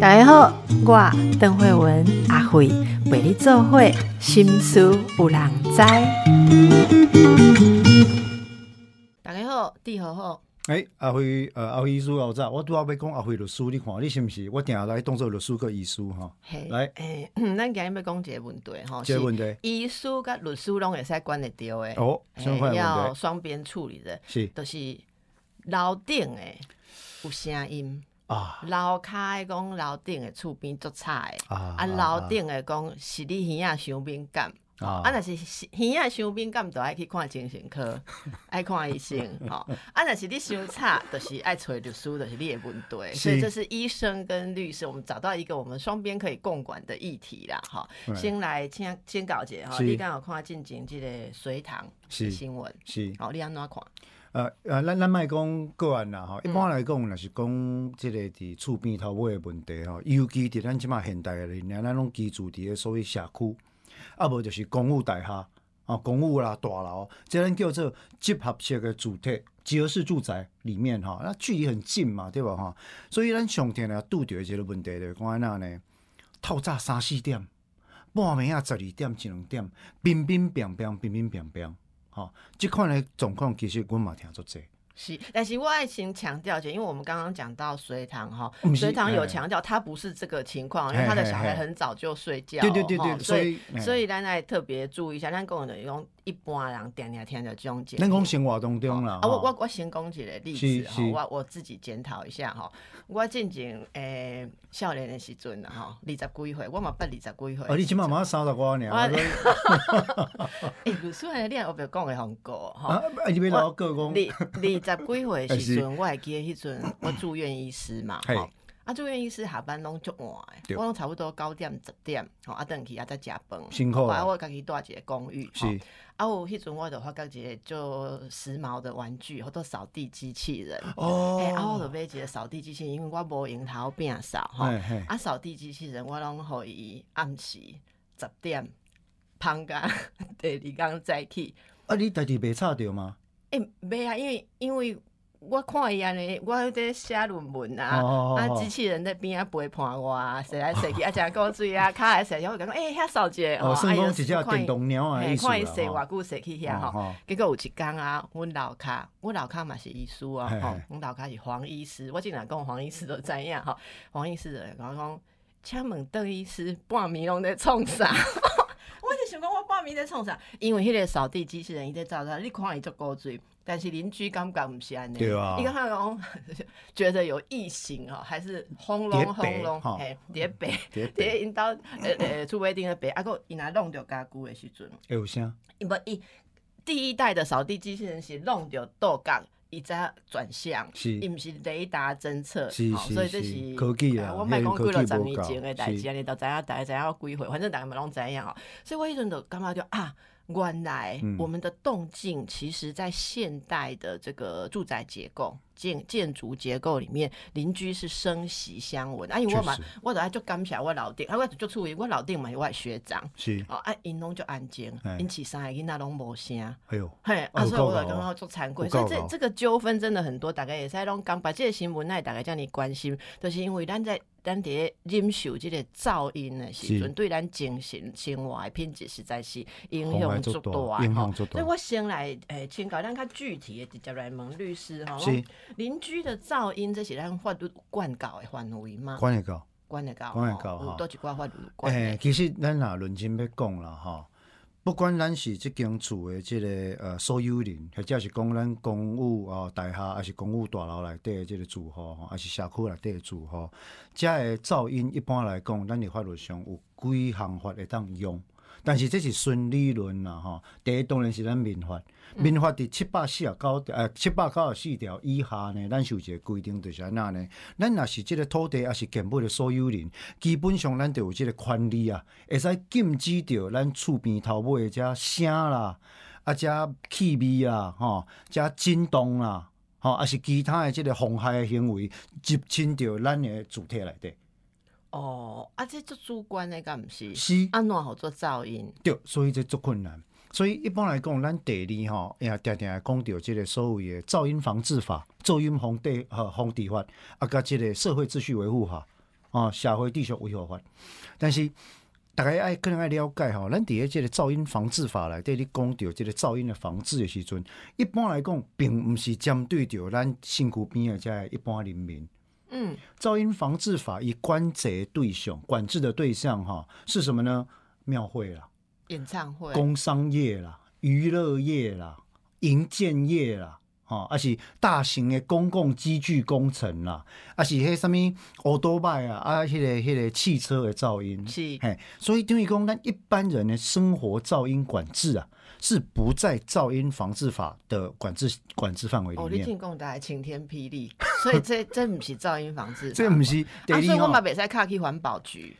大家好，我邓慧文阿慧为你做会心思有人知。大家好，地好好。诶、阿辉，呃，阿辉医师老早，我拄仔要讲阿辉律师，你看你是毋是？我定下来当做律师个医师吼。嘿来诶，咱今日要讲一个问题吼，这个问题医师甲律师拢会使管得着诶。哦，嘿相关的要双边处理的，是就是楼顶诶有声音。啊。楼骹诶讲楼顶诶厝边足差诶，啊啊楼顶诶讲是你耳仔伤敏感，啊。啊若是耳仔伤敏感，就爱去看精神科，爱看医生吼。啊若是你伤差，就是爱找律师，就是你的问题。所以这是医生跟律师，我们找到一个我们双边可以共管的议题啦，哈。对先来先先搞一下哈，是。你刚有看进前即个隋唐是。新闻，是，哦，你安怎看？呃呃，咱咱卖讲个案啦吼，一般来讲，若是讲即个伫厝边头尾的问题吼，尤其伫咱即马现代的，人，咱拢居住伫诶所谓社区，啊无就是公务大厦啊，公务啦、大楼，即咱叫做集合式诶主体，集合式住宅里面吼，那、距离很近嘛，对无吼，所以咱上天啊，拄着一个问题咧，讲安那呢，透早三四点，半暝啊十二点、一两点，冰冰冰冰，冰冰冰冰。吼，即款的状况其实阮嘛听足济。是，但是我爱先强调一下，因为我们刚刚讲到隋唐哈隋唐有哎。强调他不是这个情况，因为他的小孩很早就睡觉，对对对对所所以所以咱来特别注意一下，咱讲的用一般人定定听着这种节目。咱讲生活当中啦，啊，我我我先讲一个例子哈，是是我我自己检讨一下哈。我进前诶少年的时阵啦吼，二十几岁，我嘛捌二十几岁。哦，你即满嘛三十外尔，我啊，诶，律师的你后壁讲的很过吼。啊你要老个讲，二二十几岁的时是阵，我会记得迄阵我住院医师嘛，吼。啊，住院医师下班拢足晚诶，我拢差不多九点十点，吼，啊，等去啊再食饭。辛苦啊，我家己住一个公寓，是啊，有迄阵我就发觉一个就时髦的玩具，好多扫地机器人。哦，诶、啊，我就买一个扫地机器人，因为我无用头变扫吼。啊，扫地机器人我拢互伊暗时十点，放假 第二天再去。啊，你家己袂吵着吗？诶、袂啊，因为因为我看伊安尼，我喺在写论文啊，啊，哦哦哦机器人在边啊陪伴我啊，踅来写去，啊，食古水啊，卡来写去，我感觉诶，遐扫者哦，算哎呀讲一只电动看伊踅吼偌久踅去遐哦吼。结果有一天啊，阮老卡，阮老卡嘛是医师啊，吼阮楼骹是黄医师，我竟然讲黄医师都知影吼，黄医师就会讲讲，请问邓医师半暝拢在创啥？想讲，我报名在创啥？因为迄个扫地机器人伊在照照，你看伊足古水，但是邻居感觉毋是安尼，对啊。伊感觉讲 觉得有异形哦，还是轰隆轰隆，吼。嘿，伫咧白，伫伫咧因兜呃呃厝尾顶咧白，啊个伊若弄着家具的时阵。会有声，伊无伊第一代的扫地机器人是弄着倒角，伊才转向，是伊毋是雷达侦测，所以这是是科技啦啊我莫讲几落十年前的代志，是安尼就知影，大家知影我几回，反正大家嘛拢知影吼。所以我迄阵就感觉就啊。原来嗯我们的动静，其实在现代的这个住宅结构、建建筑结构里面，邻居是生息相闻。啊，因为我嘛我就爱就感谢我老顶，啊，我就处于我老顶嘛有我的学长，是，哦，啊，因拢就安静嘿，因饲三个囡仔拢无声。哎呦，嘿，哦啊，所以我就感觉做惭愧，所以这这个纠纷真的很多，大家也使拢讲，把这个新闻奈大家叫你关心，就是因为咱在咱伫咧忍受这个噪音的时是。阵，对咱精神生活的品质实在是影响足足大大吼。所以我先来诶，请教咱较具体的直接来问律师吼，邻居的噪音，这是咱法律管教的范围吗？管得到。管得到，管得到多一寡法律管诶、的。其实咱若认真要讲啦，吼，不管咱是即间厝的即、个呃所有人，或者是讲咱公寓哦大厦，还是公务大楼内底的即个住户，吼，还是社区内底的住户，遮的噪音一般来讲，咱的法律上有几项法会当用。但是这是顺理论啦，吼。第一当然是咱民法，民法伫七百四十九条，呃七百九十四条以下呢，咱有一个规定，就是安那呢。咱若是即个土地，也是建物的所有人，基本上咱就有即个权利啊，会使禁止着咱厝边头尾的遮声啦，啊遮气味啦，吼，遮震动啦，吼，啊是其他的即个妨害的行为，入侵着咱的主体内底。哦，啊，这做主观的，敢毋是？是。安怎好做噪音？对，所以这足困难。所以一般来讲，咱地理吼，也定定讲到即个所谓的噪音防治法、噪音防地呃防治法，啊，甲即个社会秩序维护法，哦，社会秩序维护法。但是大家爱可能爱了解吼，咱伫咧即个噪音防治法内底，你讲到即个噪音的防治的时阵，一般来讲，并毋是针对着咱身躯边的这一般人民。嗯，噪音防治法以关节对象管制的对象哈是什么呢？庙会啦、演唱会，工商业啦、娱乐业啦、营建业啦，吼，啊是大型的公共机具工程啦，啊是迄什么欧多麦啊，啊迄、个迄、个汽车的噪音，是嘿，所以等于讲，咱一般人的生活噪音管制啊，是不在噪音防治法的管制管制范围哦，里面。你听讲大晴天霹雳，所以这这不是噪音防治法，这不是地啊，理吼所以我嘛袂使卡去环保局。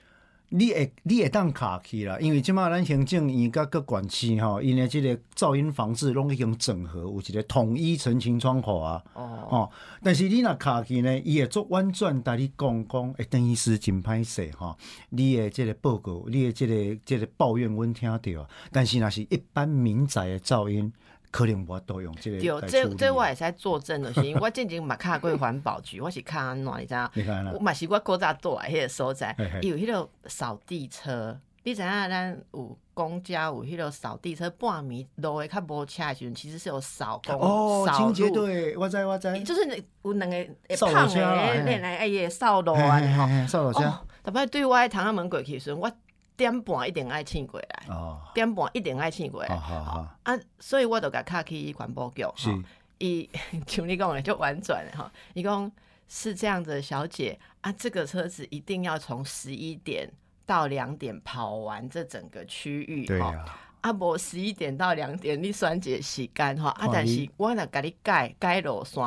你会你会当卡去啦，因为即马咱行政院甲各管区吼，因诶即个噪音防治拢已经整合有一个统一澄清窗口啊。哦，哦，但是你若卡去呢，伊会做婉转，甲你讲讲，会等于是真歹势吼。你诶即个报告，你诶即、个即、个抱怨，阮听着啊。但是若是一般民宅诶噪音，可能无法度用即个对，这这我也是在作证的，是因为我之前嘛看过环保局，我是看安怎你知影？你看我，嘛是我古早住的迄个所在有迄个扫地车。你知影咱有公交有迄个扫地车，半暝路的较无车的时阵，其实是有扫公哦，扫清洁路，队，我知我知，就是有两个会扫路胖车啦哎也扫路啊，嘿吼。扫路车。哦，特别对我的窗仔门过去的时阵，我点半一定爱醒过来，哦，点半一定爱醒过来。好好好，啊，所以我就甲卡去环保局，是。吼伊 像你讲的就婉转的哈，伊讲是这样子的，小姐啊，这个车子一定要从十一点到两点跑完这整个区域，吼对啊。啊，无十一点到两点你算一个时间吼，啊，但是我若甲你改改路线，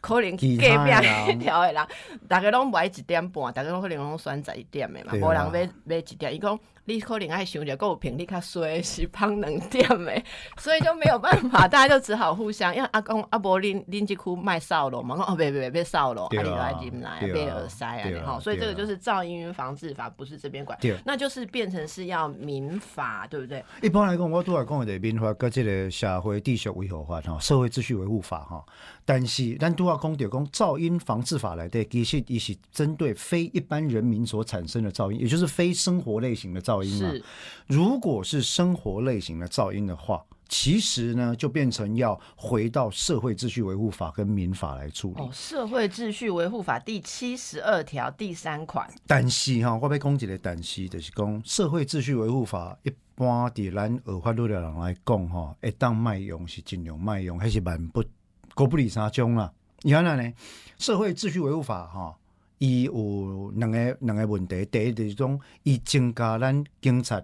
可能其隔壁迄条的人，逐个拢买一点半，逐个拢可能拢选十一点的嘛，无人买买一点。伊讲你可能爱想着，购物品，你较衰，是芳两点的，所以就没有办法，大家就只好互相，因为阿公阿伯恁恁即区卖扫路嘛，讲哦，别别别扫路，啊，你对啊就来进来，别耳塞啊，对啊吼，所以这个就是噪音防治法，不是这边管对，那就是变成是要民法，对不对？一般来讲，我都来讲的民法跟这个社会秩序维护法哈，社会秩序维护法哈，但是咱都要讲到讲噪音防治法来的，其实也是针对非一般人民所产生的噪音，也就是非生活类型的噪音嘛。是如果是生活类型的噪音的话，其实呢就变成要回到社会秩序维护法跟民法来处理。哦，《社会秩序维护法》第七十二条第三款，但是哈，我被攻击的但是，就是讲社会秩序维护法一般伫咱学法律的人来讲吼，会当卖用是尽量卖用，还是万不国不离三宗啦。原来呢，社会秩序维护法哈，伊有两个两个问题，第一就是讲，伊增加咱警察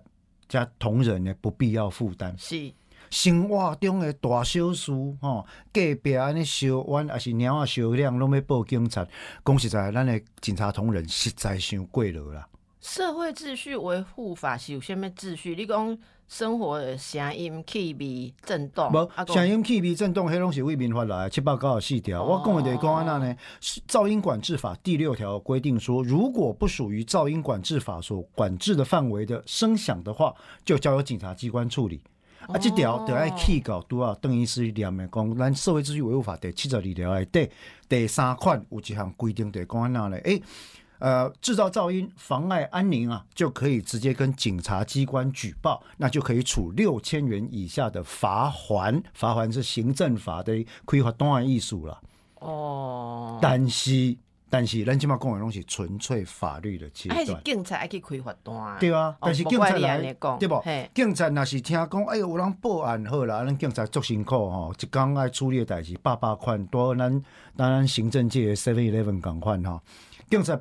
加同仁的不必要负担。是生活中的大小事，吼，隔壁安尼烧弯，还是猫仔烧亮，拢要报警察。讲实在，咱的警察同仁实在伤过了啦。社会秩序维护法是有啥物秩序？你讲生活的声音、气味、震动，无啊，声音、气味、震动，迄拢是为民法来七百九十四条。我讲的就是讲安那呢，是噪音管制法第六条规定说，如果不属于噪音管制法所管制的范围的声响的话，就交由警察机关处理。啊，这条就爱起稿拄啊，邓医师念的讲，咱社会秩序维护法第七十二条内底第三款有一项规定，就讲安那呢？诶、呃，制造噪音妨碍安宁啊，就可以直接跟警察机关举报，那就可以处六千元以下的罚款，罚款是行政法的规划档案艺术了。哦，但是，但是咱今嘛讲的拢是纯粹法律的阶还是。警察爱去开罚单？对啊，但是警察来你安尼讲对不嘿？警察若是听讲，哎呦，有人报案好啦，咱警察足辛苦吼，一工爱处理的代志，百百款，多咱当然行政界的 Seven Eleven 共款吼，警察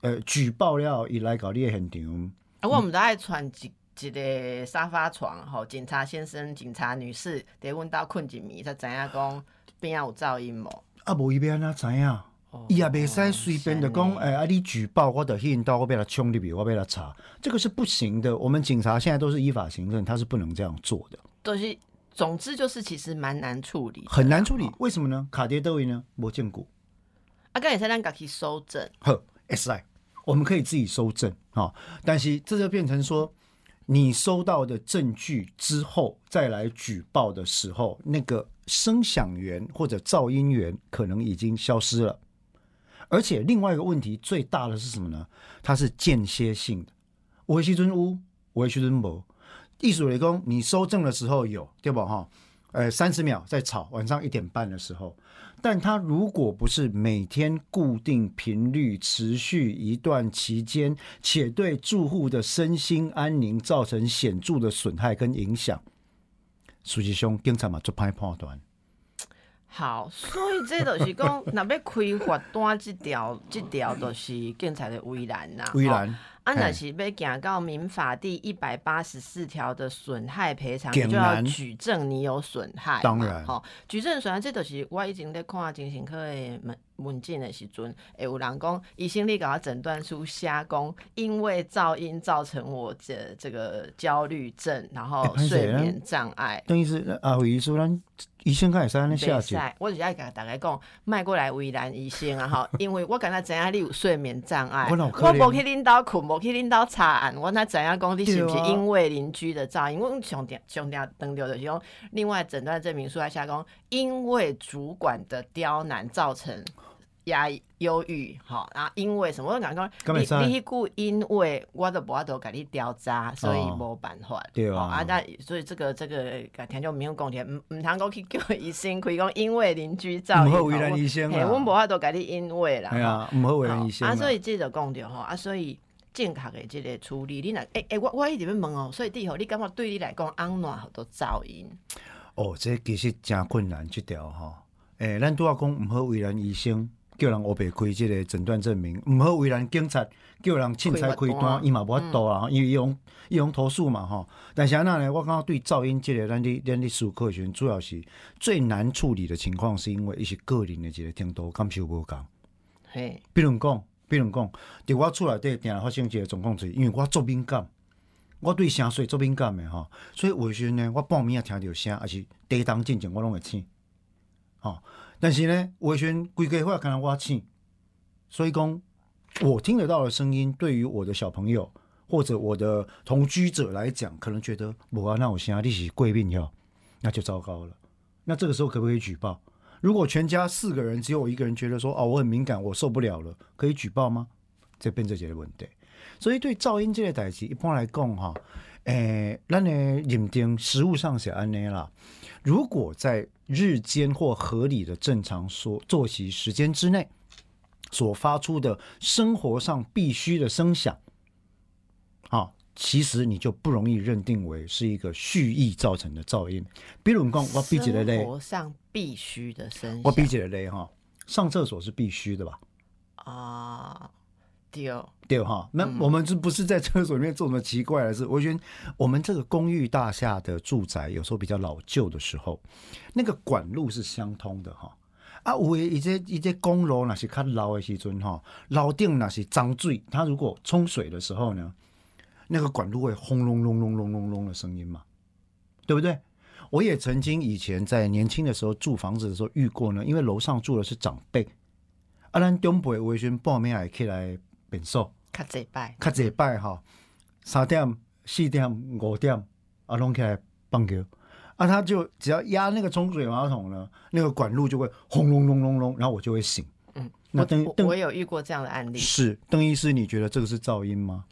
呃举报了，伊来搞你的现场，啊，我们都爱传一一个沙发床，吼，警察先生、警察女士，得问到困一暝，才知影讲边仔有噪音无？啊无伊要安怎知影？哦伊也袂使随便的讲，哎、啊，你举报我的去因兜，我被他冲入去，我被他查，这个是不行的。我们警察现在都是依法行政，他是不能这样做的，都是，总之就是其实蛮难处理，很难处理吼。。为什么呢？卡碟都呢无见过。啊，刚才咱家去收证，呵，S I，我们可以自己收证啊、但是这就变成说，你收到的证据之后再来举报的时候，那个声响源或者噪音源可能已经消失了。而且另外一个问题最大的是什么呢？它是间歇性的，维西尊乌，维西尊博。艺术雷公，你收证的时候有对吧？哈，呃，三十秒在吵，晚上一点半的时候。但它如果不是每天固定频率、持续一段期间，且对住户的身心安宁造成显著的损害跟影响，书记兄警察嘛做判判断。好，所以这就是讲，若要开罚单，这条这条就是警察的围栏呐。围栏。啊，那是被行到民法第一百八十四条的损害赔偿，就要举证你有损害。当然，吼，举证损害，这都是我已经在看精神科的门文件的时阵，会有人讲医生你给我诊断书瞎讲，因为噪音造成我的这个焦虑症，然后睡眠障碍。等于是啊，医生咱医生会使安尼下去。我就爱甲大家讲，迈过来为难医生啊，吼，因为我感觉知影你有睡眠障碍，我无去恁兜困。无去恁兜查案，我那知影讲？你是毋是因为邻居的噪音？我上点上点登掉的是讲另外诊断证明书来下讲，因为主管的刁难造成压忧郁，吼，然后因为什么？我讲讲，你你故因为我的无法度甲你调查，所以无办法。对啊，啊，那所以这个这个改天就没有贡献，唔 唔通讲去叫医生可以讲，因为邻居噪音，唔好为难医生啦。我无法度给你因为啦，系啊，唔好为难医生啊，所以这就讲着吼啊，所以。正确的这个处理，你若诶诶，我我一直要问哦，所以第后你感觉对你来讲，安怎好多噪音？哦，这其实真困难这条哈。诶，咱拄要讲毋好为难医生，叫人乌白开即个诊断证明；毋好为难警察，叫人凊彩开单，伊嘛无法度啊，因为伊用伊用投诉嘛吼。但是安那呢？我感觉对噪音即个，咱的咱的术科学主要是最难处理的情况，是因为伊是个人的一个程度感受无共。嘿，比如讲。比如讲，伫我厝内底定发生一个状况，就是因为我做敏感，我对声细做敏感的吼，所以有时呢，我半暝啊听到声，也是地动进前我拢会醒，吼。但是呢，有时规家伙看到我醒，所以讲，我听得到的声音，对于我的小朋友或者我的同居者来讲，可能觉得我啊，那我声你是贵病哟，那就糟糕了。那这个时候可不可以举报？如果全家四个人只有我一个人觉得说哦我很敏感我受不了了，可以举报吗？这变这些问题。所以对噪音这类代志，一般来讲哈，诶，咱的认定实物上是安尼啦。如果在日间或合理的正常说作息时间之内所发出的生活上必须的声响，啊。其实你就不容易认定为是一个蓄意造成的噪音。比如讲，我比起来嘞，生活上必须的声，我比起来嘞哈，上厕所是必须的吧？啊，对对哈。那我们这不是在厕所里面做什么奇怪的事？我觉得我们这个公寓大厦的住宅有时候比较老旧的时候，那个管路是相通的哈。啊，有诶，一些一些公楼那是较老的时阵哈，楼顶那是脏水，它如果冲水的时候呢？那个管路会轰隆隆隆隆隆隆的声音嘛，对不对？我也曾经以前在年轻的时候住房子的时候遇过呢，因为楼上住的是长辈，啊，咱东北维轩报名也可以来变数，较这拜，较这拜哈，三点、四点、五点啊，拢起来放球，啊，他就只要压那个冲水马桶呢，那个管路就会轰隆隆隆隆，然后我就会醒。嗯，那邓我有遇过这样的案例，是邓医师，你觉得这个是噪音吗？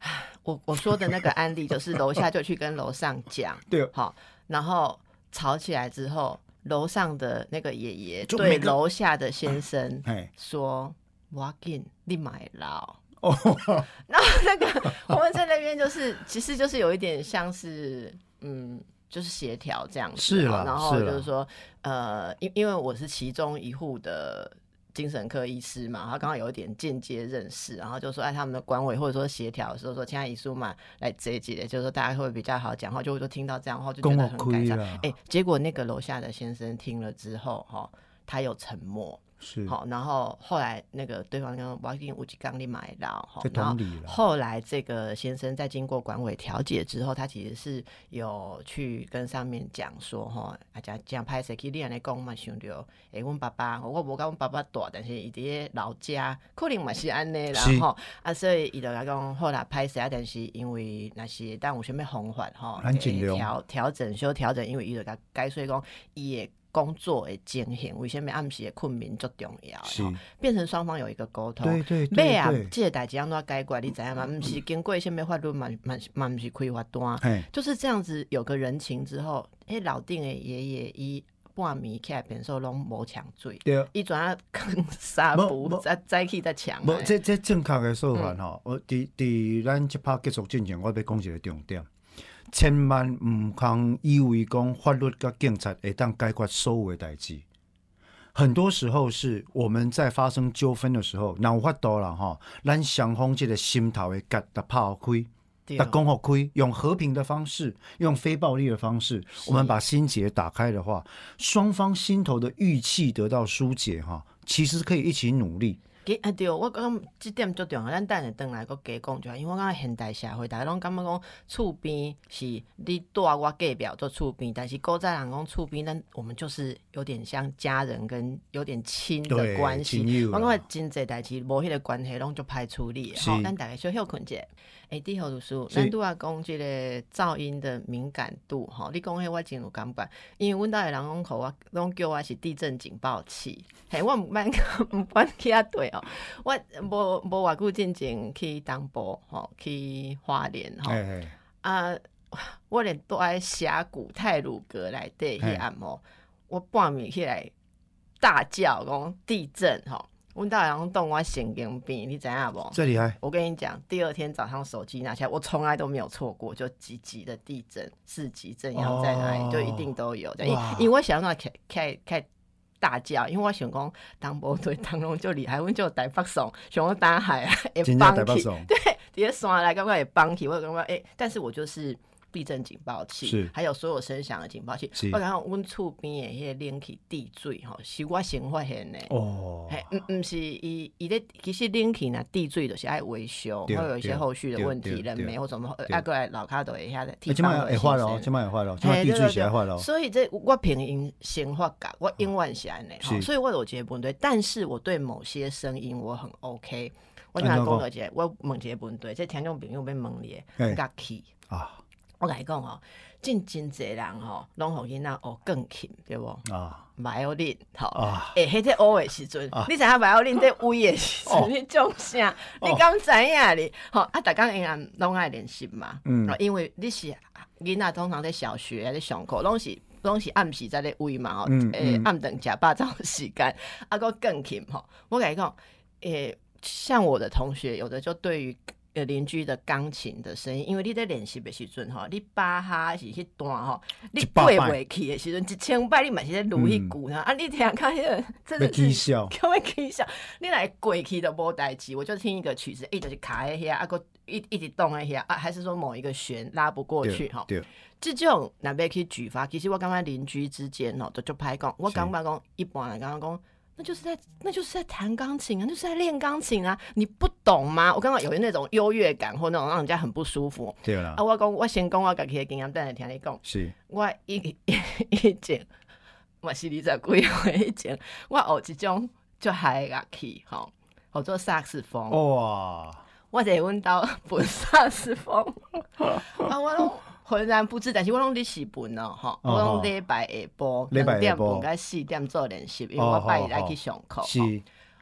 我我说的那个案例就是楼下就去跟楼上讲，对，好，然后吵起来之后，楼上的那个爷爷对楼下的先生 说：“Walk in，你买了。”哦，然后那个我们在那边就是，其实就是有一点像是，嗯，就是协调这样子，是了，然后就是说，呃，因因为我是其中一户的。精神科医师嘛，他刚好有一点间接认识，然后就说，哎，他们的管委或者说协调的时候说，亲爱姨叔嘛，来这一集，就是说大家会比较好讲话，就会说听到这样话就觉得很感伤。哎，结果那个楼下的先生听了之后，哈，他有沉默，是，好，然后后来那个对方跟我已经有一缸你买到，哈这，然后。后来这个先生在经过管委调解之后，他其实是有去跟上面讲说，哈，啊，这这样拍摄去，你安尼讲嘛，想着，诶，阮爸爸，我无甲阮爸爸大，但是伊伫咧老家，可能嘛是安尼啦是，吼，啊，所以伊就甲讲，好啦，拍摄啊，但是因为那是当有啥物方法吼，咱尽量调调整小调整，因为伊就甲解说讲，伊的工作的情形，为什么暗时的困眠足重要，是，变成双方有一个沟通。对对对对，，这个代志安怎解决？你知影吗？毋是经过什么法律嘛嘛嘛，毋是开罚单，嘿，就是这样子有个人情之后，迄老顶的爷爷伊半暝起来变数拢无抢水，对。伊转啊坑纱无布无再再去再抢无，的。这这正确的说嗯法吼，我伫伫咱即拍结束之前，我要讲一个重点，千万毋通以为讲法律甲警察会当解决所有的代志。很多时候是我们在发生纠纷的时候，若有法度啦吼，咱双方即个心头的结来拍开，对来讲好开，用和平的方式，用非暴力的方式，我们把心结打开的话，双方心头的郁气得到疏解哈，其实可以一起努力。其啊对，我感觉即点足重要，咱等下转来搁加讲就好，因为我感觉现代社会，大家拢感觉讲厝边是你住我隔壁做厝边，但是古早人讲厝边，咱我们就是有点像家人跟有点亲的关系。我感觉真济代志无迄个关系，拢就歹处理吼，咱大家小休困者。诶，第号律师，是。咱拄啊讲即个噪音的敏感度，吼，你讲迄我真有感觉，因为阮兜的人拢互我，拢叫我是地震警报器。嘿，我毋捌 毋捌去遐对哦，我无无偌久进前去东部，吼，去花莲，吼，哎哎，啊，我连住在峡谷泰鲁阁内底嘿迄暗吼，我半暝起来大叫讲地震吼，阮兜人动我神经病，你知影无？这厉害，我跟你讲，第二天早上手机拿起来，我从来都没有错过，就几级的地震，四级震要在哪里，哦就一定都有的。因哇因为我想到开开开大叫，因为我想讲当波对当中就厉害，阮就有台北爽，想讲打海啊，会真正帮去，台北爽，对，直接山来刚刚也帮起，我感觉诶，但是我就是。地震警报器，是。还有所有声响的警报器。是。我感觉阮厝边的迄个冷气地水吼，是我先发现的。哦，嘿，毋毋是伊伊咧，其实冷气若地水就是爱维修，会有一些后续的问题，对对对人没或什么，对。啊过来老卡都会遐的啊地即摆会坏咯，即摆会坏咯，即摆嘿地水对对对。是会坏咯，所以这我凭因先发觉，我永远是安尼吼，所以我有一个问题，但是我对某些声音我很 OK。我想安怎讲？讲一个，我问一个问题，这听众朋友要问你嘿。的，乐器。啊我甲你讲吼，真真侪人吼，拢互囡仔学钢琴，对无啊？violin 吼。啊，诶，迄个学诶时阵，你知影 violin 在位的时哦阵，你种啥？你敢知影哩？吼啊，逐工因暗拢爱练习嘛。嗯哦因为你是囡仔，通常在小学在上课，拢是拢是暗时在咧位嘛。吼嗯，诶嗯，暗顿食饱早时间，啊，个钢琴吼。我甲你讲，诶，像我的同学，有的就对于。呃，邻居的钢琴的声音，因为你在练习的时阵吼，你巴哈是迄段吼，你过袂去的时阵，一千摆你嘛是咧撸迄句呢、啊！你听看迄个真要的是起笑，叫我起笑，你来过去都无代志，我就听一个曲子，一直是卡在遐，啊个一一直动在遐啊，还是说某一个弦拉不过去吼？对，这种若要去举发，其实我感觉邻居之间吼，都就歹讲。我感觉讲一般人刚刚讲，那就是在那就是在弹钢琴啊，就是在练钢琴啊，你不懂吗？我刚刚有那种优越感或那种让人家很不舒服对啦啊。，我讲我先讲我家己的经验，等下听你讲。是 我一 以前我是二十几岁以前，我学一种就还乐器吼，学做萨克斯风。哇，我在阮兜本 萨克斯风，啊，我拢浑然不知，但是我拢咧是分哦，吼，我拢礼拜下晡两点半甲四点做练习，因为我拜日来去上课。是吼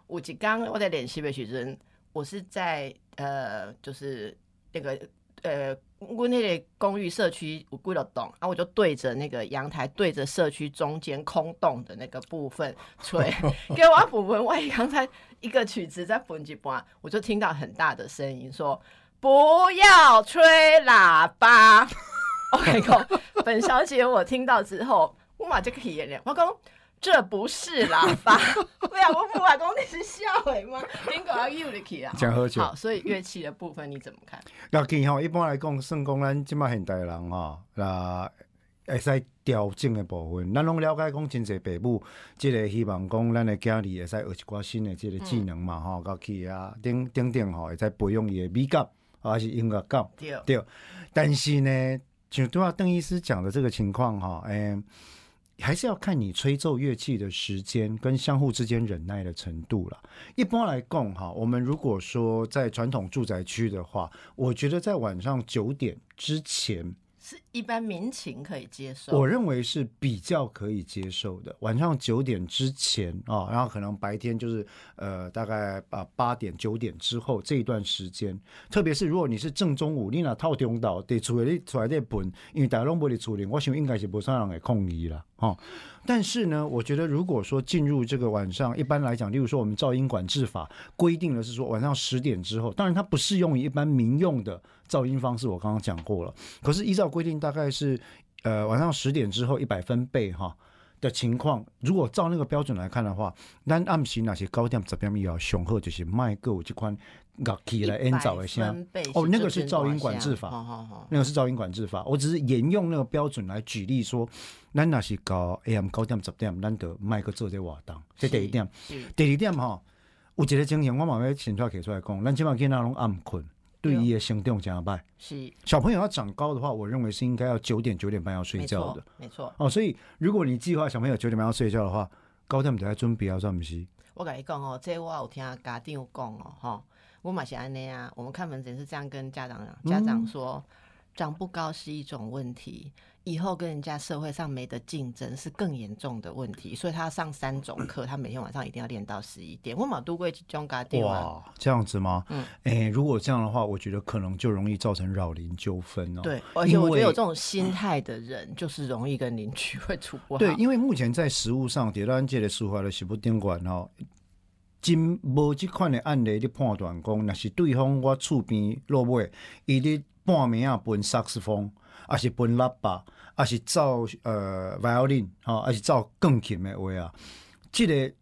有一天我在练习的时阵，我是在呃，就是那个呃，阮那个公寓社区有几落栋啊，我就对着那个阳台，对着社区中间空洞的那个部分吹。给我补分，我刚才一个曲子在分一半，我就听到很大的声音说：“不要吹喇叭。”我跟你讲，本小姐我听到之后，我马就起眼了，我讲。这不是喇叭，对啊，我不把讲你是笑话吗？顶个要又入去啊！讲喝酒好，所以乐器的部分你怎么看？乐器吼，一般来讲，算讲咱即摆现代人吼，那会使调整的部分。咱拢了解讲，真侪爸母，即个希望讲咱的囝儿会使学一寡新的即个技能嘛，吼、到去啊，顶顶顶吼，会使培养伊的美感，还是音乐感。对，对，但是呢，就对啊，邓医师讲的这个情况哈，哎、还是要看你吹奏乐器的时间跟相互之间忍耐的程度了。一般来讲哈，我们如果说在传统住宅区的话，我觉得在晚上九点之前，是一般民情可以接受。我认为是比较可以接受的。晚上九点之前啊、然后可能白天就是呃大概啊八点九点之后这一段时间，特别是如果你是正中午，你那套中岛，得厝里你出来得本，因为大家拢无伫厝里，我想应该是无啥人会抗议了，哈、但是呢，我觉得如果说进入这个晚上，一般来讲，例如说我们噪音管制法规定的是说晚上十点之后，当然它不适用于一般民用的噪音方式，我刚刚讲过了。可是依照规定，大概是呃晚上十点之后一百分贝哈的情况，如果照那个标准来看的话，咱暗时那些高点十点以后上好就是卖个有这款乐器来演奏的声。哦那个是噪音管制法。好好好，那个是噪音管制法，我只是沿用那个标准来举例说，咱那是高 AM 九点十点，咱得卖个做这活动，这第一点。第二点哈，有一个情形，我嘛要先出来提出来讲，咱即码囡仔拢暗困，对伊的行动真歹。是小朋友要长高的话，我认为是应该要九点九点半要睡觉的。没错。哦，所以如果你计划小朋友九点半要睡觉的话，高点就要准备啊，算不是？我跟你讲哦，这我有听家长讲哦，哈，我嘛是安尼啊。我们看门诊是这样跟家长讲，家长说、长不高是一种问题，以后跟人家社会上没得竞争是更严重的问题，所以他要上三种课，他每天晚上一定要练到十一点。我马都过这种家长啊，哇，这样子吗？嗯嗯，哎、如果这样的话，我觉得可能就容易造成扰邻纠纷哦。对，而且我觉得有这种。心态的人，就是容易跟邻居会处不好。对，因为目前在实物上，伫咱这个司法的实务顶管哦，真无即款的案例咧判断讲，若是对方我厝边落尾，伊咧半暝啊分萨克斯风，啊是分喇叭，还是照呃 violin，啊，还是照更琴的话啊，这个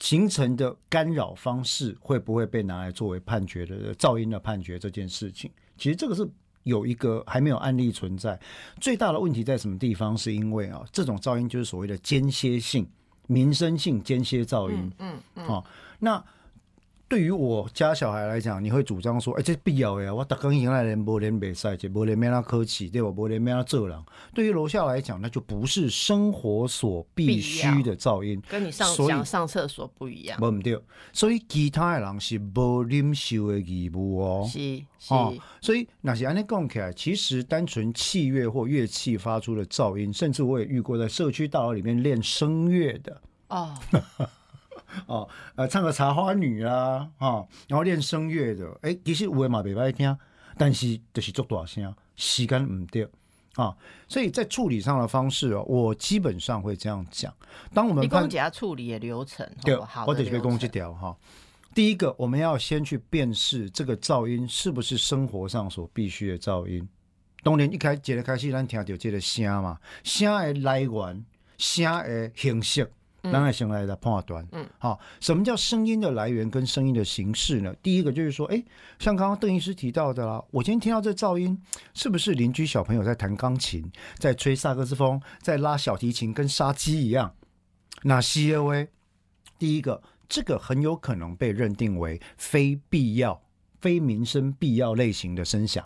形成的干扰方式会不会被拿来作为判决的噪音的判决这件事情？其实这个是有一个还没有案例存在。最大的问题在什么地方？是因为啊，这种噪音就是所谓的间歇性、民生性间歇噪音。嗯嗯，哦，那对于我家小孩来讲，你会主张说，哎、这必要的啊！我打刚迎来人无连袂使，就无连免他客气，对吧？无连免他做人。对于楼下来讲，那就不是生活所必须的噪音。跟你上讲上厕所不一样。无毋对，所以其他的人是无忍受的义务哦。是是，哦，所以那是安尼讲起来，其实单纯器乐或乐器发出的噪音，甚至我也遇过在社区大楼里面练声乐的哦，哦，呃，唱个茶花女啦，哈、然后练声乐的，诶、其实有的嘛袂歹听，但是就是做大声，时间唔对啊，所以在处理上的方式哦，我基本上会这样讲，当我们判你讲一下处理的流程，对我得去攻这程条哈。第一个，我们要先去辨识这个噪音是不是生活上所必须的噪音。当然，一开节的开始，咱听到这个声嘛，声的来源、声的形式，咱来先来的判断。嗯，好，什么叫声音的来源跟声音的形式呢？第一个就是说，哎，像刚刚邓医师提到的啦，我今天听到这噪音，是不是邻居小朋友在弹钢琴，在吹萨克斯风，在拉小提琴，跟杀鸡一样？那 C O A 第一个，这个很有可能被认定为非必要、非民生必要类型的声响。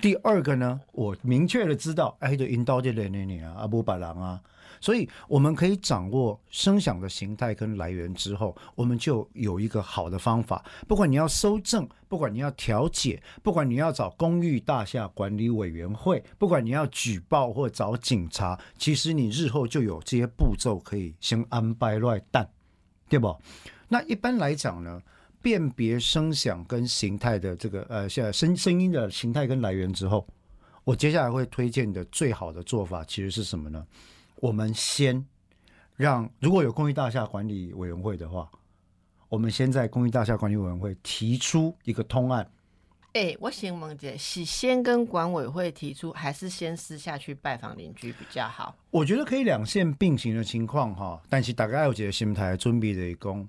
第二个呢，我明确的知道，哎，就引导这类那你啊，阿布巴郎啊，所以我们可以掌握声响的形态跟来源之后，我们就有一个好的方法。不管你要搜证，不管你要调解，不管你要找公寓大厦管理委员会，不管你要举报或找警察，其实你日后就有这些步骤可以先安排乱蛋，对不？那一般来讲呢，辨别声响跟形态的这个呃，现在声声音的形态跟来源之后，我接下来会推荐的最好的做法其实是什么呢？我们先让如果有公益大厦管理委员会的话，我们先在公益大厦管理委员会提出一个通案。哎、我先问姐，是先跟管委会提出，还是先私下去拜访邻居比较好？我觉得可以两线并行的情况哈，但是大概有几个心态，准备的讲，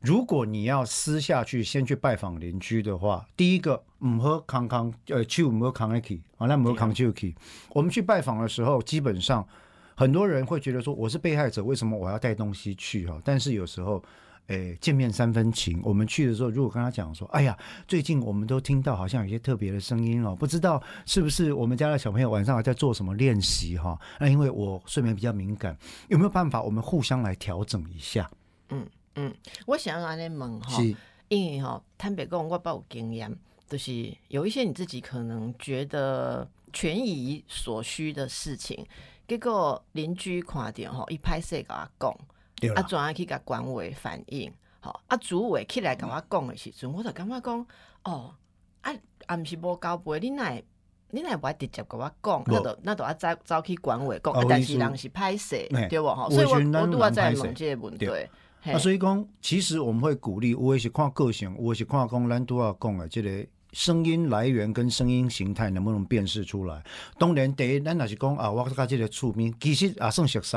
如果你要私下去先去拜访邻居的话，第一个唔喝康康呃手唔喝康一起，啊那唔喝康手起。我们去拜访的时候，基本上很多人会觉得说我是被害者，为什么我要带东西去哈？但是有时候。诶，见面三分情。我们去的时候，如果跟他讲说：“哎呀，最近我们都听到好像有些特别的声音哦，不知道是不是我们家的小朋友晚上还在做什么练习哈？”那因为我睡眠比较敏感，有没有办法我们互相来调整一下？嗯嗯，我想要来问哈，因为哈，坦白讲，我不有经验，就是有一些你自己可能觉得权宜所需的事情，结果邻居看到哈，一拍摄给他讲。啊，转下去甲管委反映，吼啊，主委起来甲我讲的时阵，我就感觉讲，哦，啊，啊，毋是无交杯，你会，你奈无爱直接甲我讲，那都那都啊走走去管委讲，但是人是歹势，对无？吼，所以我我都要在问这个问题。啊，所以讲，其实我们会鼓励，有诶是看个性，有诶是看讲，咱都要讲的，这个声音来源跟声音形态能不能辨识出来？当然，第一，咱若是讲啊，我甲这个厝边，其实也算熟悉。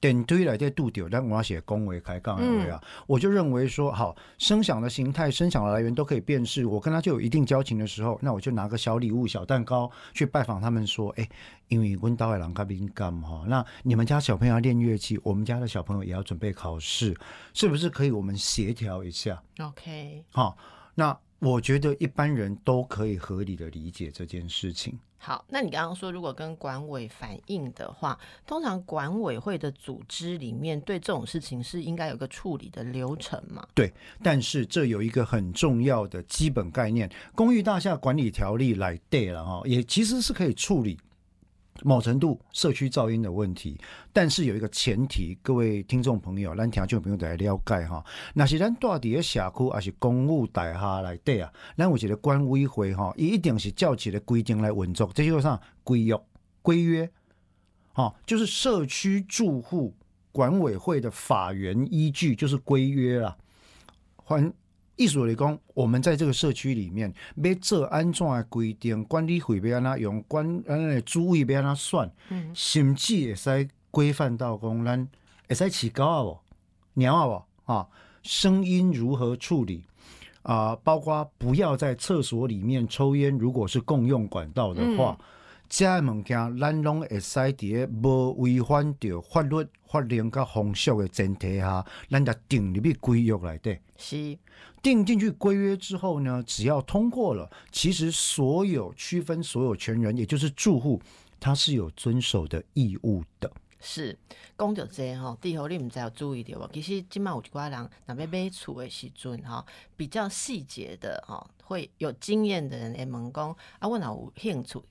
电梯来在度掉，但我要写恭维开杠为啊，我就认为说，好声响的形态、声响的来源都可以辨识。我跟他就有一定交情的时候，那我就拿个小礼物、小蛋糕去拜访他们，说，哎，因为温刀海郎咖宾干哈，那你们家小朋友要练乐器，我们家的小朋友也要准备考试，是不是可以我们协调一下？OK，好，那我觉得一般人都可以合理的理解这件事情。好，那你刚刚说，如果跟管委反映的话，通常管委会的组织里面对这种事情是应该有个处理的流程嘛？对，但是这有一个很重要的基本概念，《公寓大厦管理条例》来对了哈，也其实是可以处理。某程度社区噪音的问题，但是有一个前提，各位听众朋友，咱听众朋友得来了解哈。那是咱到底的社区还是公务大厦来对啊？咱有一个管委会哈，一定是照起的规定来运作，这就是啥规约规约，哈，就是社区住户管委会的法源依据就是规约啦，还。意思来讲，我们在这个社区里面要做安怎的规定，管理费要安怎用，管安的租费要安怎算，甚至会使规范到讲，咱会使饲狗啊无，鸟啊无啊，声音如何处理啊？包括不要在厕所里面抽烟，如果是共用管道的话。这物件，咱拢会使伫无违反着法律、法令甲风俗的前提下，咱就定入去规约内底。是定进去规约之后呢，只要通过了，其实所有区分所有权人，也就是住户，他是有遵守的义务的。是讲到这吼，第二你唔知有注意到无？其实今麦有一寡人，若要买厝的时阵吼，比较细节的吼，会有经验的人会问讲，啊，我若有兴趣。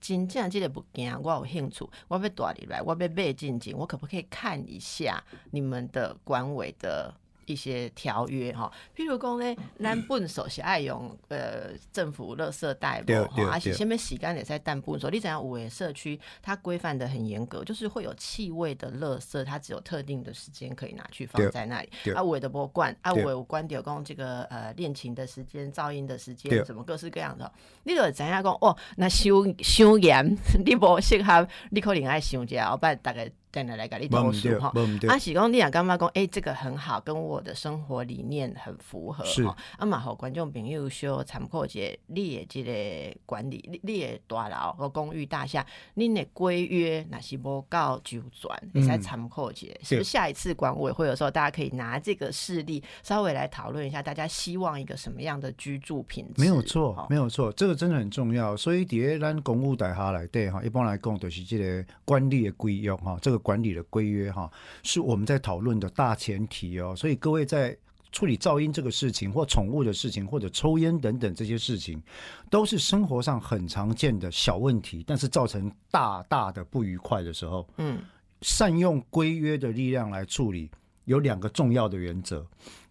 真正这个物件，我有兴趣，我要带入来，我要买进去，我可不可以看一下你们的管委的？一些条约哈，譬如讲呢，咱本所是爱用呃政府垃圾袋嘛，而且前面洗干净在淡本所，你怎样五 A 社区它规范的很严格，就是会有气味的垃圾，它只有特定的时间可以拿去放在那里。啊，五 A 的波罐，啊五 A 关掉讲这个呃恋情的时间、噪音的时间，什么各式各样的。你就怎样讲哦？那修修严，你不适合，你可能爱修一下，我把大概。在那来给你投诉哈，阿喜公你也干嘛讲？哎，这个很好，跟我的生活理念很符合哈。阿嘛好，观众朋友说，参考一下你的这个管理，你你的大楼和公寓大厦，你的规约那是不够周转，你才参考者。是不是下一次管委会的时候，大家可以拿这个事例稍微来讨论一下，大家希望一个什么样的居住品质？没有错，没有错，这个真的很重要。所以底下咱公务大厦来对哈，一般来讲就是这个管理的规约哈，这个。管理的规约哈，是我们在讨论的大前提哦。所以各位在处理噪音这个事情，或宠物的事情，或者抽烟等等这些事情，都是生活上很常见的小问题，但是造成大大的不愉快的时候，嗯，善用规约的力量来处理，有两个重要的原则。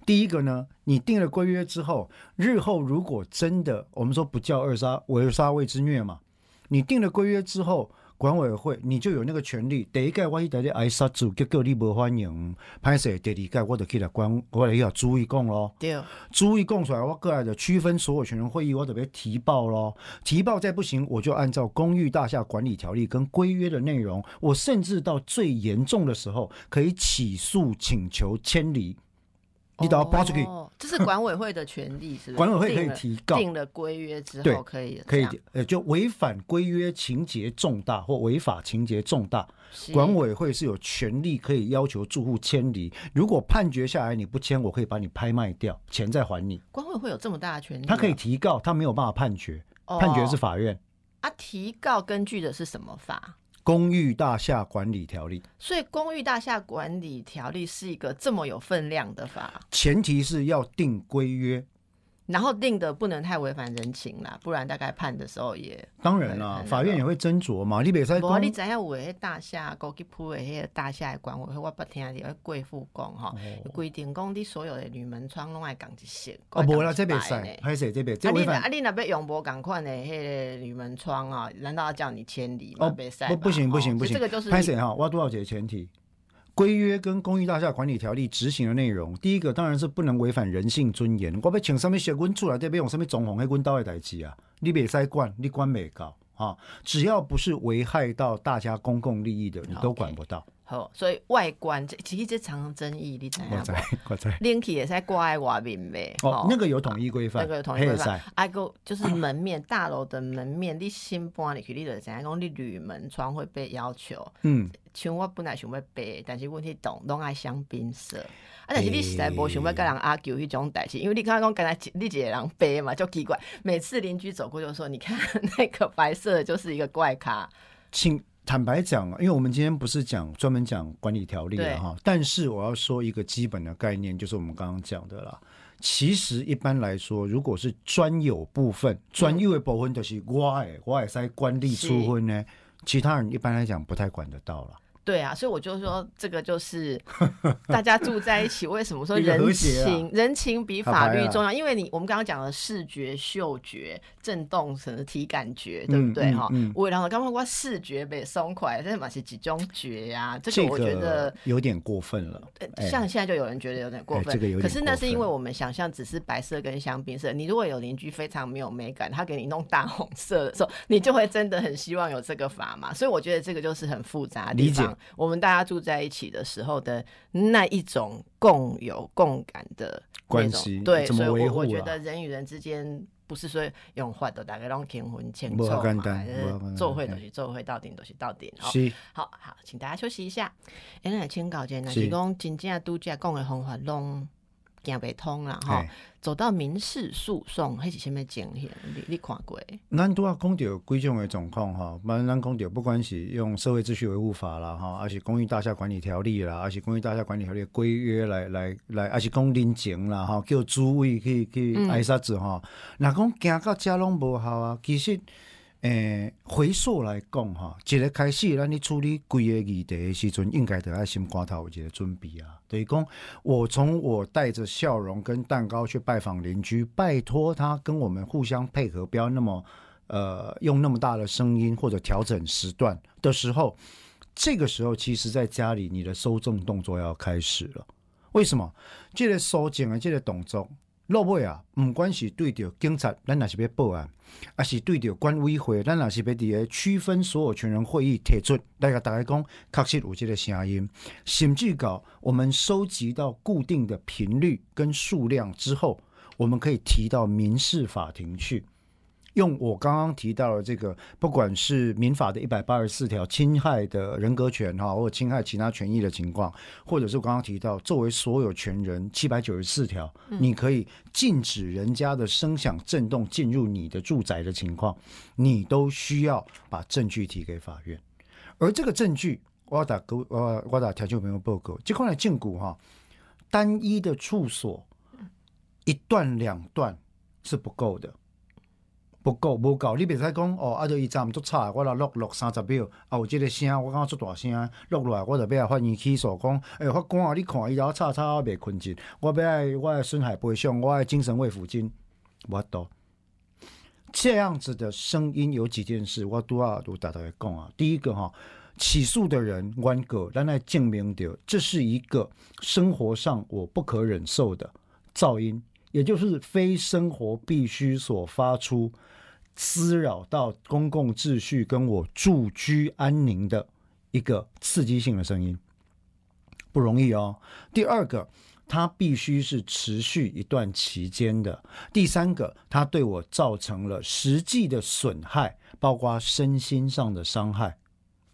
第一个呢，你定了规约之后，日后如果真的我们说不叫二杀，为二杀谓之虐嘛，你定了规约之后。管委会，你就有那个权利。第一届我去大家挨杀住，结果你无欢迎，拍摄第二届我就起来管，我来要注意讲咯。对，注意讲出来，我过来的区分所有权人会议，我特别提报咯。提报再不行，我就按照公寓大厦管理条例跟规约的内容，我甚至到最严重的时候，可以起诉请求迁离。你都要报出去。哦，这是管委会的权利，是不是？管委会可以提告定了规约之对后可以可以，呃，就违反规约情节重大或违法情节重大，管委会是有权利可以要求住户迁离。如果判决下来你不迁，我可以把你拍卖掉，钱再还你。管委会有这么大的权利啊，他可以提告，他没有办法判决，哦判决是法院。啊，提告根据的是什么法？公寓大厦管理条例，所以《公寓大厦管理条例》是一个这么有分量的法，前提是要定规约。然后定的不能太违反人情啦，不然大概判的时候也。当然啦，法院也会斟酌嘛。你别再无，你讲，知影有诶大厦高级铺的迄个大厦的管委会，我不听着迄贵妇讲吼，规定讲你所有的铝门窗拢爱共一色。哦，无啦，这边别使，拍谁这边这啊，你啊，你若要用无共款的迄个铝门窗啊，难道要叫你迁离吗？哦袂使不不行不行哦不行，这个就是拍谁哈？我多少节前提？规约跟公寓大厦管理条例执行的内容，第一个当然是不能违反人性尊严。我被请上面写滚出来，这边用上面总红黑滚刀的代志啊？你别塞管，你管没搞啊？只要不是危害到大家公共利益的，你都管不到。好，所以外观这其实这常常争议，你知影我在无？我在冷气也在挂在外面呗。哦，那个有统一规范，那个有统一规嘿范使，啊个就是门面，大楼的门面，你新搬入去，你就知影讲你铝门窗会被要求。嗯，像我本来想要白，但是问题懂拢爱香槟色。啊，但是你实在无想要跟人 argue 迄种代志，因为你刚刚讲刚才你一个人白嘛，就奇怪。每次邻居走过就说：“你看 那个白色的就是一个怪咖。请坦白讲，因为我们今天不是讲专门讲管理条例对了哈，但是我要说一个基本的概念，就是我们刚刚讲的啦。其实一般来说，如果是专有部分、专有的部分，就是我诶，我也在管理处分呢，其他人一般来讲不太管得到了。”对啊，所以我就说这个就是 大家住在一起，为什么说人情、人情比法律重要？因为你我们刚刚讲的视觉、嗅觉、震动、什么体感觉，对不对？哈、嗯嗯我然后刚刚我视觉被松快，这嘛是几种觉呀、这这个我觉得个。有点过分了。呃哎像现在就有人觉得有点过分，哎这个有点可是那是因为我们想象只是白色跟香槟色。你如果有邻居非常没有美感，他给你弄大红色的时候，你就会真的很希望有这个法嘛。所以我觉得这个就是很复杂的地理解方。我们大家住在一起的时候的那一种共有共感的关系对，所以我我觉得人与人之间。不是说用法都大概让结婚牵不凑嘛，简单还是做会都是做会到顶都是到顶。好是好好，请大家休息一下。哎，那请教一下，若是是讲真正拄则讲的方法拢行袂通啦，吼哎，走到民事诉讼，迄是什么情形？你你看过？咱拄啊讲着几种诶状况哈，反正咱讲着不管是用社会秩序维护法啦吼，还是公寓大厦管理条例啦，还是公寓大厦管理条例规约来来来，还是讲人情啦吼，叫主位去去嗯挨啥子吼。若讲行到遮拢无效啊，其实。诶，回溯来讲哈，一个开始，咱咧处理规个议题的时阵，应该得爱心肝头有一个准备啊。等于讲，我从我带着笑容跟蛋糕去拜访邻居，拜托他跟我们互相配合，不要那么呃用那么大的声音或者调整时段的时候，这个时候其实在家里你的收证动作要开始了。为什么？这个收证的这个动作，落尾啊，毋管是对着警察，咱若是要报案。啊，是对着管委会，咱若是要伫个区分所有权人会议提出，来甲大家讲，确实有即个声音，审计稿我们收集到固定的频率跟数量之后，我们可以提到民事法庭去。用我刚刚提到的这个，不管是民法的一百八十四条侵害的人格权哈，或者侵害其他权益的情况，或者是我刚刚提到作为所有权人七百九十四条，你可以禁止人家的声响震动进入你的住宅的情况，你都需要把证据提给法院。而这个证据，我要打勾，我我打条件朋友报告，这块的禁锢哈，单一的处所一段两段是不够的。不够，无够，你别使讲哦，啊，就伊站足差，我来录录三十秒，啊，有即个声，我感觉足大声，录落来，我就要来发言起诉讲，诶、法官啊，你看伊头吵吵，我袂困进，我要爱我爱损害赔偿，我爱精神慰抚金，我都这样子的声音有几件事，我都要都大家来讲啊。第一个哈，起诉的人冤个，咱来证明掉，这是一个生活上我不可忍受的噪音，也就是非生活必须所发出。滋扰到公共秩序跟我住居安宁的一个刺激性的声音，不容易哦。第二个，它必须是持续一段期间的；第三个，它对我造成了实际的损害，包括身心上的伤害。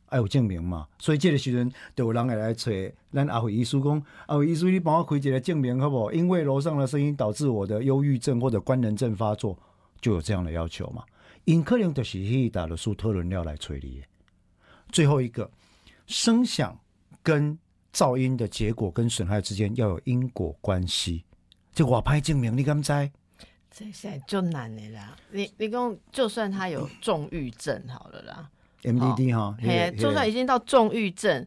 哎，有证明嘛？所以这个时阵就有人会来找咱阿伟医师讲，阿伟医师，你帮我开一个证明好不好？因为楼上的声音导致我的忧郁症或者官能症发作，就有这样的要求嘛？因可能就是去打了苏特伦料来处理。最后一个，声响跟噪音的结果跟损害之间要有因果关系。这我拍证明，你敢知？这现在就难的啦。你你讲，就算他有重郁症好了啦。MDD 哈，嘿，就算已经到重郁症，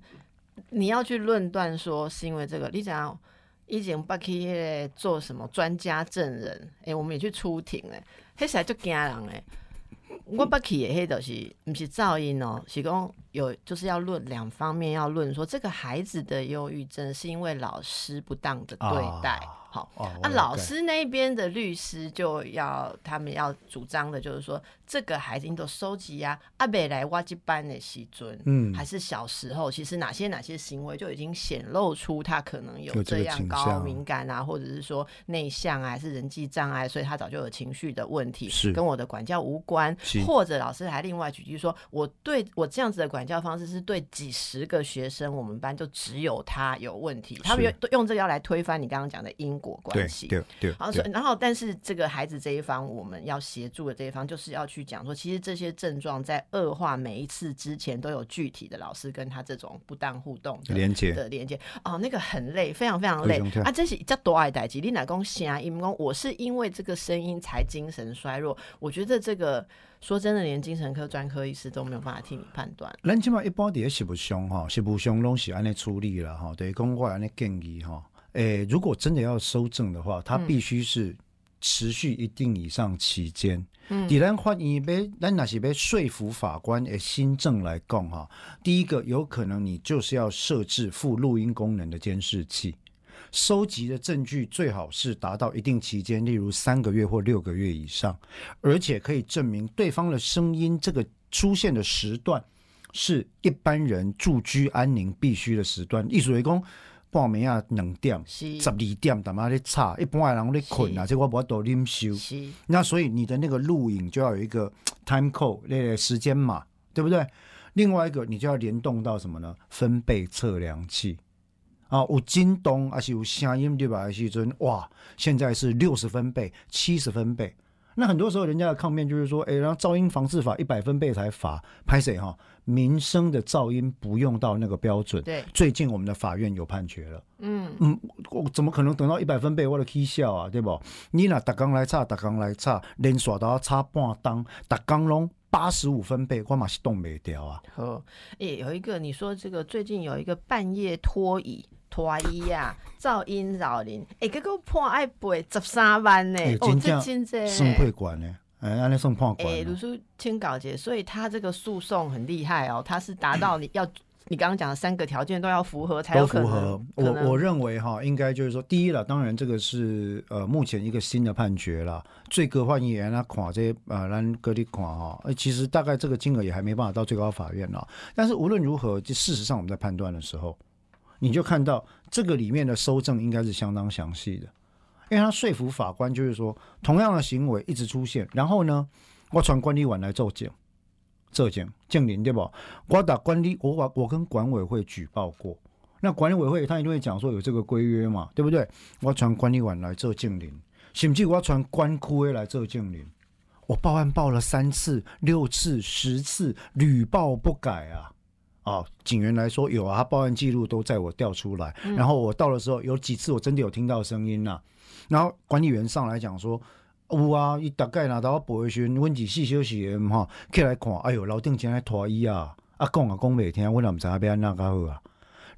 你要去论断说是因为这个，你想以前不可以做什么专家证人，哎，我们也去出庭哎，黑起来就惊人哎，我不去的黑都是不是噪音哦，是讲有就是要论两方面要论说这个孩子的忧郁症是因为老师不当的对待。好，那老师那边的律师就要他们要主张的，就是说这个孩子你都收集呀，阿北来挖机班的西尊，嗯，还是小时候，其实哪些哪些行为就已经显露出他可能有这样高敏感啊，或者是说内向啊，还是人际障碍，所以他早就有情绪的问题，是跟我的管教无关，或者老师还另外举例说，我对我这样子的管教方式是对几十个学生，我们班就只有他有问题，他们用用这个要来推翻你刚刚讲的因。果关系，对对，然后所以，然后，但是这个孩子这一方，我们要协助的这一方，就是要去讲说，其实这些症状在恶化每一次之前，都有具体的老师跟他这种不当互动的连接的连接。哦，那个很累，非常非常累啊！这是叫多爱代际，你哪公啊？因为我是因为这个声音才精神衰弱。我觉得这个说真的，连精神科专科医师都没有办法替你判断。咱起码一般的食物上哈，食物上拢是安尼处理了哈，对，公我安尼建议哈。诶，如果真的要收证的话，它必须是持续一定以上期间。嗯，第二，欢迎被咱那是被说服法官诶新政来供哈。第一个，有可能你就是要设置附录音功能的监视器，收集的证据最好是达到一定期间，例如三个月或六个月以上，而且可以证明对方的声音这个出现的时段是一般人住居安宁必须的时段。艺术为工。半暝啊，两点、十二点，他妈咧吵，一般人咧困啊，这我无法度啉收。那所以你的那个录影就要有一个 time code 那个时间码，对不对？另外一个你就要联动到什么呢？分贝测量器啊，有震动还是有声音对吧？时阵哇，现在是六十分贝、七十分贝。那很多时候人家的抗辩就是说，哎，然后噪音防治法一百分贝才罚，拍谁哈？民生的噪音不用到那个标准。对，最近我们的法院有判决了。嗯嗯，我怎么可能等到一百分贝我都起笑啊？对不？你那打刚来差，打刚来差，连刷都要差半档，打刚拢八十五分贝，我马是动没掉啊。好，哎，有一个你说这个最近有一个半夜拖椅。拖衣啊，噪音扰人，哎，结果判爱赔十三万呢，哦，这真这送会馆呢，哎，安尼送判官。哎，卢叔签稿姐，所以他这个诉讼很厉害哦，他是达到你 要你刚刚讲的三个条件都要符合才有可能。我我认为哈，应该就是说，第一了，当然这个是呃目前一个新的判决了，最高法院那看这呃咱各地看哈，其实大概这个金额也还没办法到最高法院了，但是无论如何，就事实上我们在判断的时候。你就看到这个里面的收证应该是相当详细的，因为他说服法官就是说，同样的行为一直出现，然后呢，我传管理员来做证，做证证明对不？我打管理，我把我跟管委会举报过，那管理委会他一定会讲说有这个规约嘛，对不对？我传管理员来做证明，甚至我传官区来做证明，我报案报了三次、六次、十次，屡报不改啊。啊，警员来说有啊，他报案记录都在我调出来，然后我到的时候有几次我真的有听到声音呐，然后管理员上来讲说，有啊，伊大概拿到保卫员问几四小时哈，起来看，哎呦，楼顶前来拖衣啊，啊讲啊讲袂听，我哪唔知阿边那个好啊。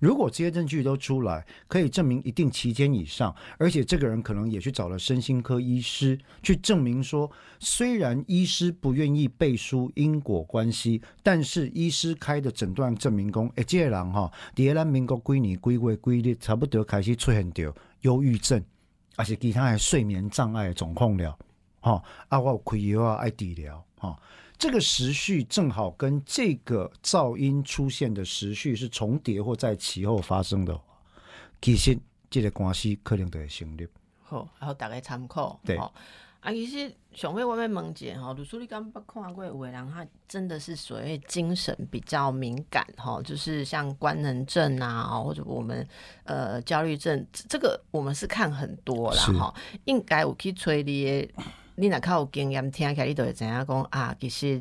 如果这些证据都出来，可以证明一定期间以上，而且这个人可能也去找了身心科医师去证明说，虽然医师不愿意背书因果关系，但是医师开的诊断证明讲，哎，这个人哈，第二民国几年几月几日差不多开始出现掉忧郁症，而且其他的睡眠障碍状况了，哈，啊，我有开药啊，爱治疗，哈。这个时序正好跟这个噪音出现的时序是重叠或在其后发生的话，其实这个关系可能就会成立。好，然后大家参考。对吼啊，其实想要我要问一下吼，鲁叔你敢捌看过有的人他真的是所谓精神比较敏感哈，就是像官能症啊，或者我们呃焦虑症，这这个我们是看很多啦是哈，应该有去催你的，你若较有经验听起来，你都会知影讲啊，其实。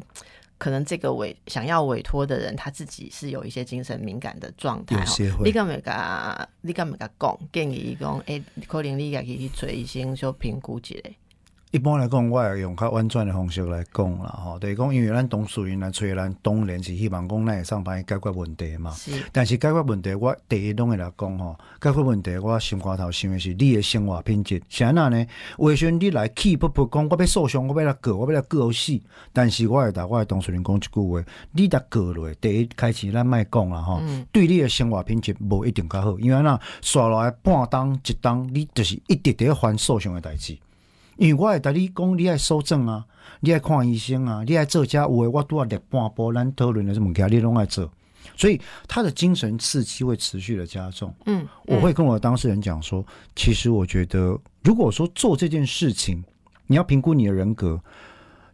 可能这个委想要委托的人，他自己是有一些精神敏感的状态你敢没甲你敢没甲讲建议伊讲，诶、可能你家己去找医生小评估一下。一般来讲，我会用较婉转的方式来讲啦，吼，就是讲，因为咱董事员来找咱，当然是希望讲咱会上班解决问题嘛。是，但是解决问题，我第一拢会来讲吼，解决问题，我心肝头想的是你的生活品质。是安那呢？有的时阵你来气不不讲，我要受伤，我要来告，我要来告死。但是我会甲我的同事人讲一句话，你来告落，第一开始咱莫讲啦吼，嗯对你的生活品质无一定较好，因为那刷落来半当一当，你就是一直伫犯受伤的代志。因为我会甲你讲，你爱收证啊，你爱看医生啊，你爱做家有诶，我拄啊立半波，咱讨论的这物件，你拢爱做。所以他的精神刺激会持续的加重。嗯，我会跟我的当事人讲说，其实我觉得，如果说做这件事情，你要评估你的人格，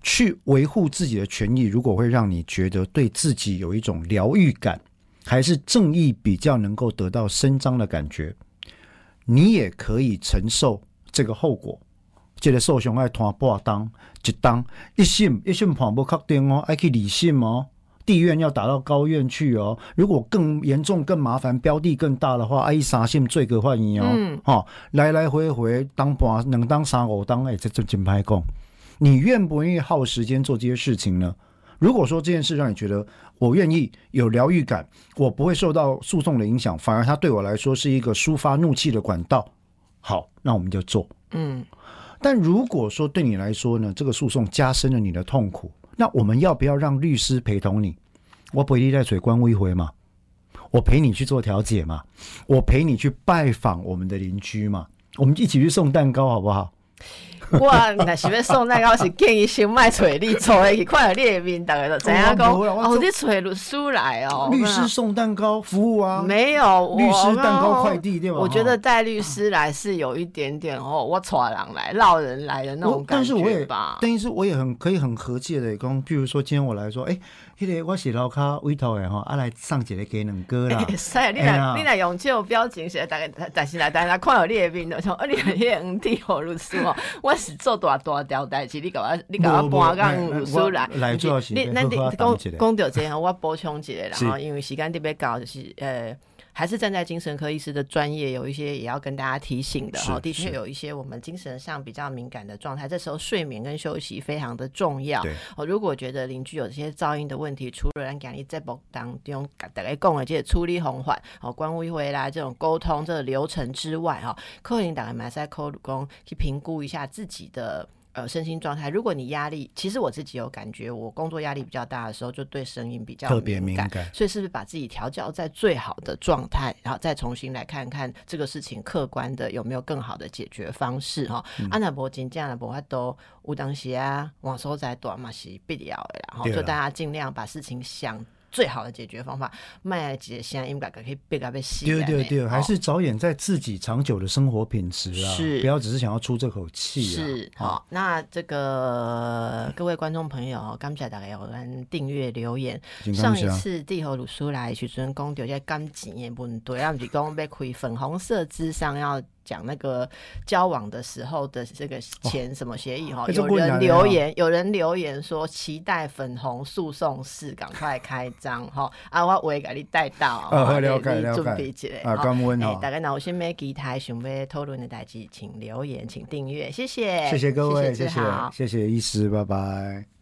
去维护自己的权益，如果会让你觉得对自己有一种疗愈感，还是正义比较能够得到伸张的感觉，你也可以承受这个后果。这个受伤爱拖半当一当一审一审判不确定哦，爱去理审哦。地院要打到高院去哦，如果更严重、更麻烦、标的更大的话，爱三审罪个换疑哦，嗯。哈、来来回回当半能当三五当，哎、这这真拍讲，你愿不愿意耗时间做这些事情呢？如果说这件事让你觉得我愿意有疗愈感，我不会受到诉讼的影响，反而它对我来说是一个抒发怒气的管道，好，那我们就做。嗯，但如果说对你来说呢，这个诉讼加深了你的痛苦，那我们要不要让律师陪同你？我陪你在水关一回嘛，我陪你去做调解嘛，我陪你去拜访我们的邻居嘛，我们一起去送蛋糕好不好？我若是要送蛋糕，是建议先卖找你做的去看到你的面，大家就知影讲，哦，你找律师来哦，律师送蛋糕服务啊，没有律师我蛋糕快递对吧？我觉得带律师来是有一点点哦，我闯人来绕人来的那种感但是我也觉吧。但是我也很可以很和气的讲，譬如说今天我来说，哎、迄、个我是楼卡委托的吼，啊来上一个给两哥啦。哎呀若你来用这种表情是大概，但是来大家看到你的面就说，啊，你迄个黄地和律师哦，我是做大大条代志，你甲我你甲我搬讲律师来，来主要是你咱你要好好讲讲到这样，我补充一下然后因为时间特别高，就是呃。还是站在精神科医师的专业，有一些也要跟大家提醒的哈。的确有一些我们精神上比较敏感的状态，这时候睡眠跟休息非常的重要。对，哦，如果觉得邻居有这些噪音的问题，除了咱讲你在播当中甲大家讲的这些处理方法，哦，关于回来这种沟通这个流程之外，哈、哦，客人大概马赛扣工去评估一下自己的。呃，身心状态。如果你压力，其实我自己有感觉，我工作压力比较大的时候，就对声音比较特别敏感。所以是不是把自己调教在最好的状态，然后再重新来看看这个事情客观的有没有更好的解决方式哈？安娜伯金这样的伯法都有当时啊，往收在短嘛是必要的啦，然后就大家尽量把事情想最好的解决方法，卖几声音感可以变个被吸。对对对，哦还是着眼在自己长久的生活品质啊，是不要只是想要出这口气啊。是好好，那这个各位观众朋友，刚才大概有人订阅留言。上一次地和鲁苏来时阵讲到这感情的问题，啊，毋是讲要开粉红色之上要讲那个交往的时候的这个钱什么协议哈、有人留言，有人留言说期待粉红诉讼室赶快开张哈，啊，我会给你带到，啊哈你了解。了解啊哈。感恩哦。哎大概若有什么其他想要讨论的代志，请留言，请订阅，谢谢，谢谢各位，谢谢谢谢医师，拜拜。